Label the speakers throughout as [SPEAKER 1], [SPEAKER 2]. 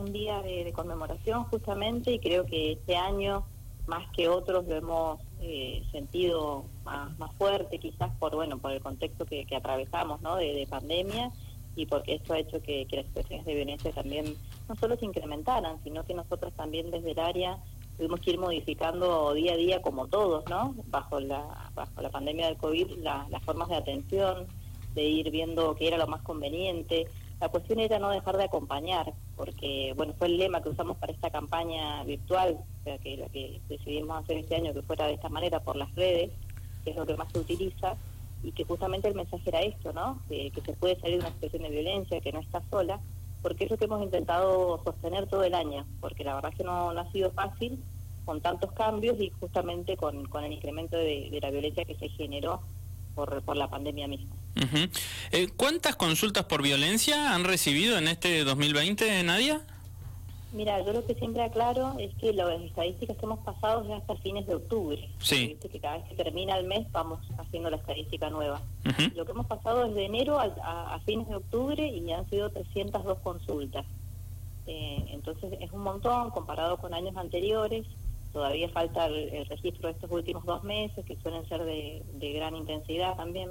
[SPEAKER 1] un día de, conmemoración justamente y creo que este año más que otros lo hemos eh, sentido más, más fuerte quizás por bueno por el contexto que, atravesamos ¿no? de, pandemia y porque esto ha hecho que, las situaciones de violencia también no solo se incrementaran sino que nosotros también desde el área tuvimos que ir modificando día a día como todos no bajo la bajo la pandemia del covid las formas de atención de ir viendo qué era lo más conveniente la cuestión era no dejar de acompañar, porque bueno fue el lema que usamos para esta campaña virtual, o sea, que que decidimos hacer este año que fuera de esta manera por las redes, que es lo que más se utiliza, y que justamente el mensaje era esto, ¿no? Que, se puede salir de una situación de violencia, que no está sola, porque es lo que hemos intentado sostener todo el año, porque la verdad es que no, ha sido fácil con tantos cambios y justamente con, el incremento de, la violencia que se generó por la pandemia misma.
[SPEAKER 2] Eh, ¿Cuántas consultas por violencia han recibido en este 2020, Nadia?
[SPEAKER 1] Mira, yo lo que siempre aclaro es que las estadísticas que hemos pasado ya hasta fines de octubre.
[SPEAKER 2] Sí.
[SPEAKER 1] que cada vez que termina el mes vamos haciendo la estadística nueva. Lo que hemos pasado es de enero a, fines de octubre y han sido 302 consultas. Eh, entonces es un montón comparado con años anteriores. Todavía falta el, registro de estos últimos dos meses, que suelen ser de, gran intensidad también.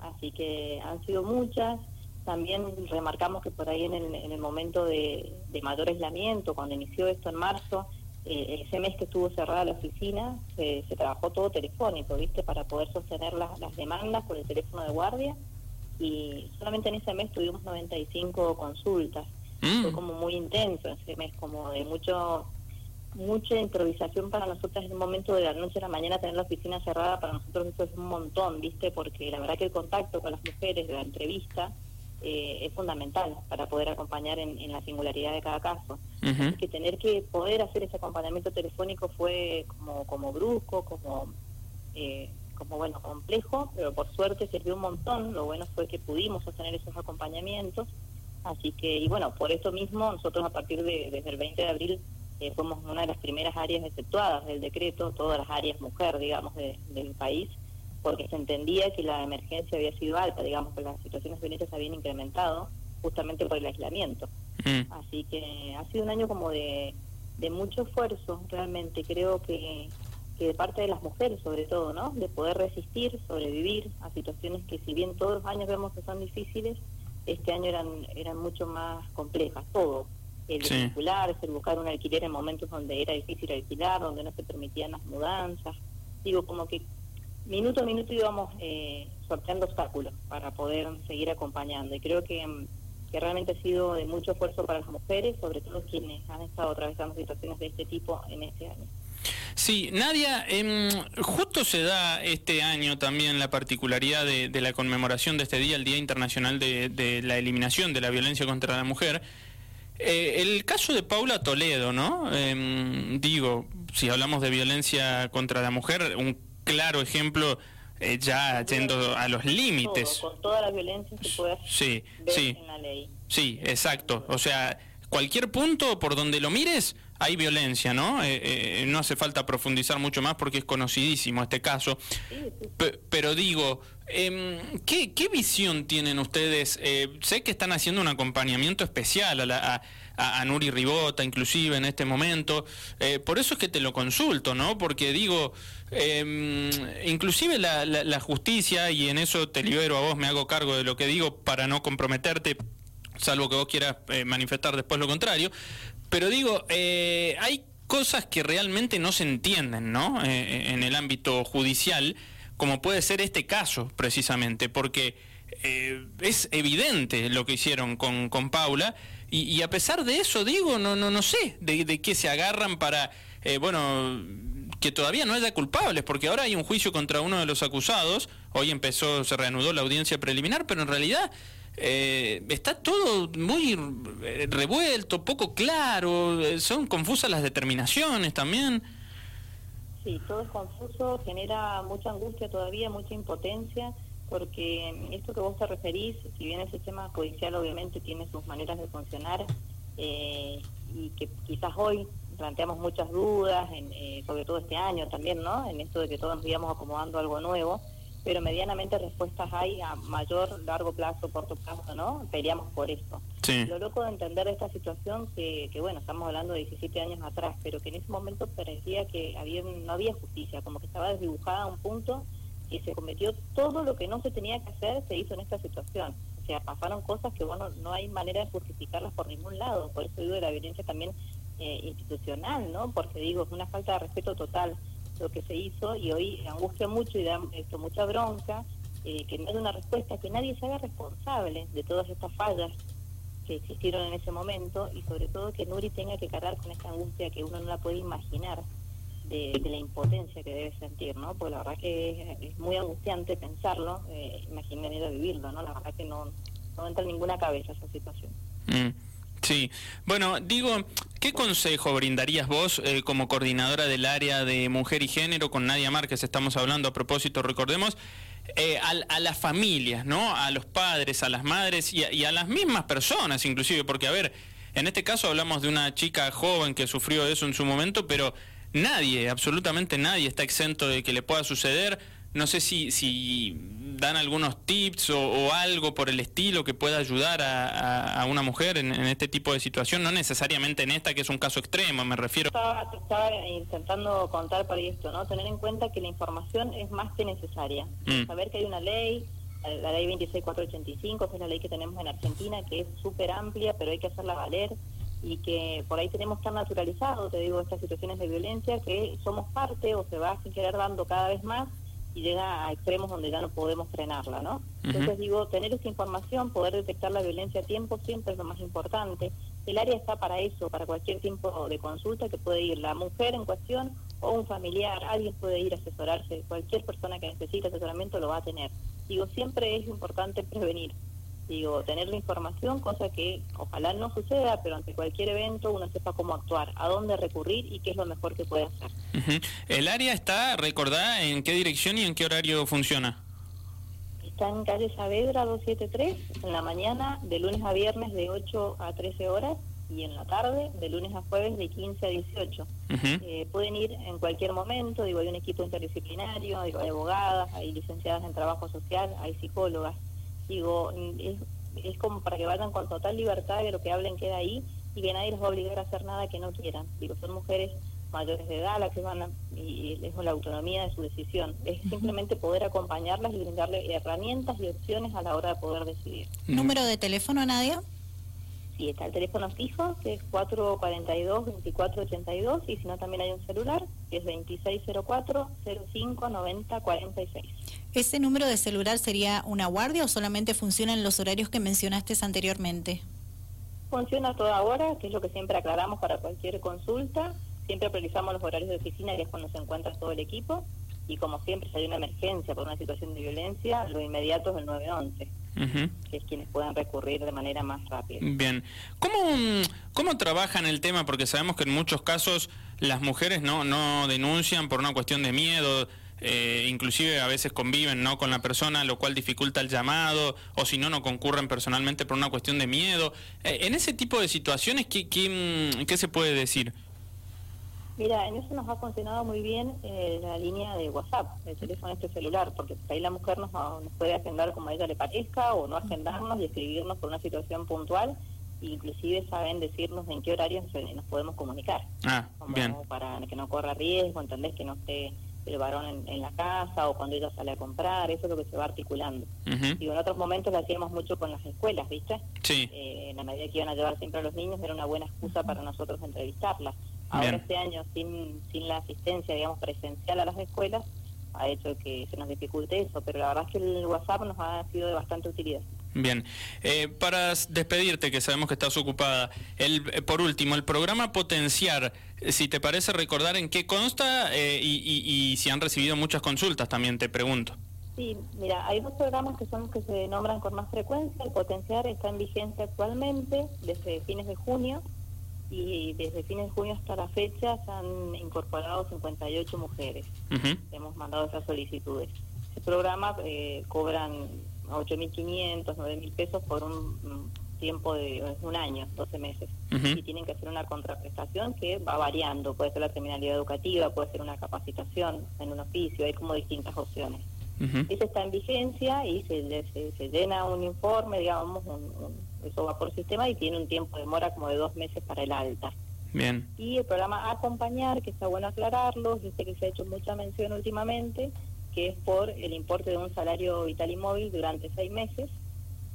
[SPEAKER 1] Así que han sido muchas. También remarcamos que por ahí en el, momento de, mayor aislamiento, cuando inició esto en marzo, eh, ese mes que estuvo cerrada la oficina, se, trabajó todo telefónico, ¿viste? Para poder sostener las, demandas por el teléfono de guardia. Y solamente en ese mes tuvimos 95 consultas. Mm. Fue como muy intenso ese mes, como de mucho mucha improvisación para nosotras en un momento de la noche a la mañana tener la oficina cerrada, para nosotros eso es un montón, ¿viste? Porque la verdad que el contacto con las mujeres de la entrevista eh, es fundamental para poder acompañar en, la singularidad de cada caso. que tener que poder hacer ese acompañamiento telefónico fue como, como brusco, como, eh, como bueno, complejo, pero por suerte sirvió un montón. Lo bueno fue que pudimos sostener esos acompañamientos. Así que, y bueno, por eso mismo nosotros a partir de desde el 20 de abril eh, fuimos una de las primeras áreas exceptuadas del decreto, todas las áreas mujer, digamos, del país, porque se entendía que la emergencia había sido alta, digamos, que las situaciones violentas se habían incrementado justamente por el aislamiento. Mm. Así que ha sido un año como de, mucho esfuerzo, realmente creo que, que de parte de las mujeres sobre todo, ¿no? De poder resistir, sobrevivir a situaciones que si bien todos los años vemos que son difíciles, este año eran, eran mucho más complejas, todo, el sí. el buscar un alquiler en momentos donde era difícil alquilar, donde no se permitían las mudanzas. Digo, como que minuto a minuto íbamos eh, sorteando obstáculos para poder seguir acompañando. Y creo que, mm, que realmente ha sido de mucho esfuerzo para las mujeres, sobre todo quienes han estado atravesando situaciones de este tipo en este año.
[SPEAKER 2] Sí, Nadia, em, justo se da este año también la particularidad de, la conmemoración de este día, el Día Internacional de, de la Eliminación de la Violencia contra la Mujer. Eh, el caso de Paula Toledo, ¿no? Em, digo, si hablamos de violencia contra la mujer, un claro ejemplo eh, ya yendo a los límites.
[SPEAKER 1] con toda la violencia se puede
[SPEAKER 2] sí, sí,
[SPEAKER 1] en la ley.
[SPEAKER 2] Sí, exacto. O sea, cualquier punto por donde lo mires hay violencia, ¿no? Eh, eh, no hace falta profundizar mucho más porque es conocidísimo este caso. pero digo, em, ¿qué, visión tienen ustedes? Eh, sé que están haciendo un acompañamiento especial a, la, a, Nuri Ribota, inclusive en este momento. por eso es que te lo consulto, ¿no? Porque digo, em, inclusive la, la justicia, y en eso te libero a vos, me hago cargo de lo que digo para no comprometerte salvo que vos quieras eh, manifestar después lo contrario. Pero digo, eh, hay cosas que realmente no se entienden, ¿no? Eh, en el ámbito judicial, como puede ser este caso, precisamente, porque es evidente lo que hicieron con, con Paula, y, a pesar de eso, digo, no, no, no sé de, de qué se agarran para, bueno, que todavía no haya culpables, porque ahora hay un juicio contra uno de los acusados, hoy empezó, se reanudó la audiencia preliminar, pero en realidad eh, está todo muy eh, revuelto, poco claro, eh, son confusas las determinaciones también.
[SPEAKER 1] Sí, todo es confuso, genera mucha angustia todavía, mucha impotencia, porque esto que vos te referís, si bien el sistema judicial obviamente tiene sus maneras de funcionar, y que quizás hoy planteamos muchas dudas, en, sobre todo este año también, ¿no? En esto de que todos nos íbamos acomodando algo nuevo, pero medianamente respuestas hay a mayor, largo plazo, corto plazo, ¿no? Peleamos por eso. Lo loco de entender esta situación que, que, bueno, estamos hablando de 17 años atrás, pero que en ese momento parecía que había, no había justicia, como que estaba desdibujada a un punto y se cometió todo lo que no se tenía que hacer, se hizo en esta situación. O sea, pasaron cosas que, bueno, no hay manera de justificarlas por ningún lado. Por eso digo de la violencia también eh, institucional, ¿no? Porque digo, es una falta de respeto total lo que se hizo y hoy angustia mucho y da esto, mucha bronca eh, que no haya una respuesta, que nadie se haga responsable de todas estas fallas que existieron en ese momento y sobre todo que Nuri tenga que cargar con esta angustia que uno no la puede imaginar de, la impotencia que debe sentir, ¿no? Porque la verdad que es, muy angustiante pensarlo, eh, imaginar ir a vivirlo, ¿no? La verdad que no, no entra en ninguna cabeza esa situación.
[SPEAKER 2] Mm. Sí, bueno, digo, ¿qué consejo brindarías vos eh, como coordinadora del área de mujer y género con Nadia Márquez? Estamos hablando a propósito, recordemos, eh, a, las familias, ¿no? A los padres, a las madres y a, las mismas personas, inclusive, porque, a ver, en este caso hablamos de una chica joven que sufrió eso en su momento, pero nadie, absolutamente nadie está exento de que le pueda suceder. No sé si, si dan algunos tips o, algo por el estilo que pueda ayudar a, una mujer en, este tipo de situación, no necesariamente en esta que es un caso extremo, me refiero.
[SPEAKER 1] Estaba, estaba intentando contar para esto, ¿no? Tener en cuenta que la información es más que necesaria. Mm. Saber que hay una ley, la ley 26485, que es la ley que tenemos en Argentina, que es súper amplia, pero hay que hacerla valer y que por ahí tenemos tan naturalizado, te digo, estas situaciones de violencia, que somos parte o se va a quedar dando cada vez más y llega a extremos donde ya no podemos frenarla, ¿no? Entonces digo, tener esta información, poder detectar la violencia a tiempo siempre es lo más importante. El área está para eso, para cualquier tipo de consulta que puede ir la mujer en cuestión o un familiar, alguien puede ir a asesorarse, cualquier persona que necesite asesoramiento lo va a tener. Digo, siempre es importante prevenir digo, tener la información, cosa que ojalá no suceda, pero ante cualquier evento uno sepa cómo actuar, a dónde recurrir y qué es lo mejor que puede hacer.
[SPEAKER 2] ¿El área está recordada en qué dirección y en qué horario funciona?
[SPEAKER 1] Está en calle Saavedra 273, en la mañana, de lunes a viernes de 8 a 13 horas y en la tarde, de lunes a jueves de 15 a 18. Eh, pueden ir en cualquier momento, digo, hay un equipo interdisciplinario, digo, hay abogadas, hay licenciadas en trabajo social, hay psicólogas digo, es, como para que vayan con total libertad de lo que hablen queda ahí y que nadie les va a obligar a hacer nada que no quieran. Digo, son mujeres mayores de edad las que van a, y es la autonomía de su decisión. Es simplemente poder acompañarlas y brindarle herramientas y opciones a la hora de poder decidir.
[SPEAKER 3] ¿Número de teléfono, Nadia?
[SPEAKER 1] Sí, está el teléfono fijo, que es 442-2482, y si no, también hay un celular, que es 2604-059046.
[SPEAKER 3] ¿Ese número de celular sería una guardia o solamente funciona en los horarios que mencionaste anteriormente?
[SPEAKER 1] Funciona toda hora, que es lo que siempre aclaramos para cualquier consulta. Siempre priorizamos los horarios de oficina, que es cuando se encuentra todo el equipo. Y como siempre, si hay una emergencia por una situación de violencia, lo inmediato es el 911 que es quienes puedan recurrir de manera más rápida.
[SPEAKER 2] Bien. ¿Cómo, ¿Cómo trabajan el tema? Porque sabemos que en muchos casos las mujeres no, no denuncian por una cuestión de miedo, eh, inclusive a veces conviven ¿no? con la persona, lo cual dificulta el llamado, o si no, no concurren personalmente por una cuestión de miedo. Eh, en ese tipo de situaciones, ¿qué, qué, qué se puede decir?
[SPEAKER 1] Mira, en eso nos ha funcionado muy bien eh, la línea de WhatsApp, el teléfono este celular, porque ahí la mujer nos, puede agendar como a ella le parezca o no agendarnos y escribirnos por una situación puntual. inclusive saben decirnos en qué horario nos podemos comunicar.
[SPEAKER 2] Ah,
[SPEAKER 1] como Para que no corra riesgo, entendés que no esté el varón en, la casa o cuando ella sale a comprar, eso es lo que se va articulando. Y en otros momentos lo hacíamos mucho con las escuelas, ¿viste?
[SPEAKER 2] Sí.
[SPEAKER 1] Eh, en la medida que iban a llevar siempre a los niños era una buena excusa para nosotros entrevistarlas. Ahora este año, sin, sin la asistencia, digamos, presencial a las escuelas, ha hecho que se nos dificulte eso, pero la verdad es que el WhatsApp nos ha sido de bastante utilidad.
[SPEAKER 2] Bien, eh, para despedirte, que sabemos que estás ocupada, el, eh, por último, el programa Potenciar, eh, si te parece recordar en qué consta y, y, si han recibido muchas consultas, también te pregunto.
[SPEAKER 1] Sí, mira, hay dos programas que son los que se nombran con más frecuencia. El Potenciar está en vigencia actualmente desde fines de junio y desde fines de junio hasta la fecha se han incorporado 58 mujeres. Hemos mandado esas solicitudes. Ese programa eh, cobran 8.500, 9.000 pesos por un tiempo de un año, 12 meses. Y tienen que hacer una contraprestación que va variando. Puede ser la terminalidad educativa, puede ser una capacitación en un oficio, hay como distintas opciones. Ese está en vigencia y se, se, llena un informe, digamos, eso va por sistema y tiene un tiempo de demora como de dos meses para el alta.
[SPEAKER 2] Bien.
[SPEAKER 1] Y el programa Acompañar, que está bueno aclararlo, dice que se ha hecho mucha mención últimamente, que es por el importe de un salario vital y móvil durante seis meses,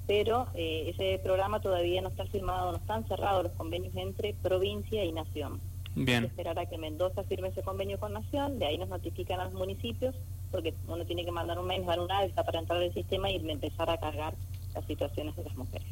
[SPEAKER 1] pero eh, ese programa todavía no está firmado, no están cerrados los convenios entre provincia y nación.
[SPEAKER 2] Bien.
[SPEAKER 1] esperar a que Mendoza firme ese convenio con Nación, de ahí nos notifican a los municipios, porque uno tiene que mandar un mail, dar un alta para entrar al sistema y empezar a cargar las situaciones de las mujeres.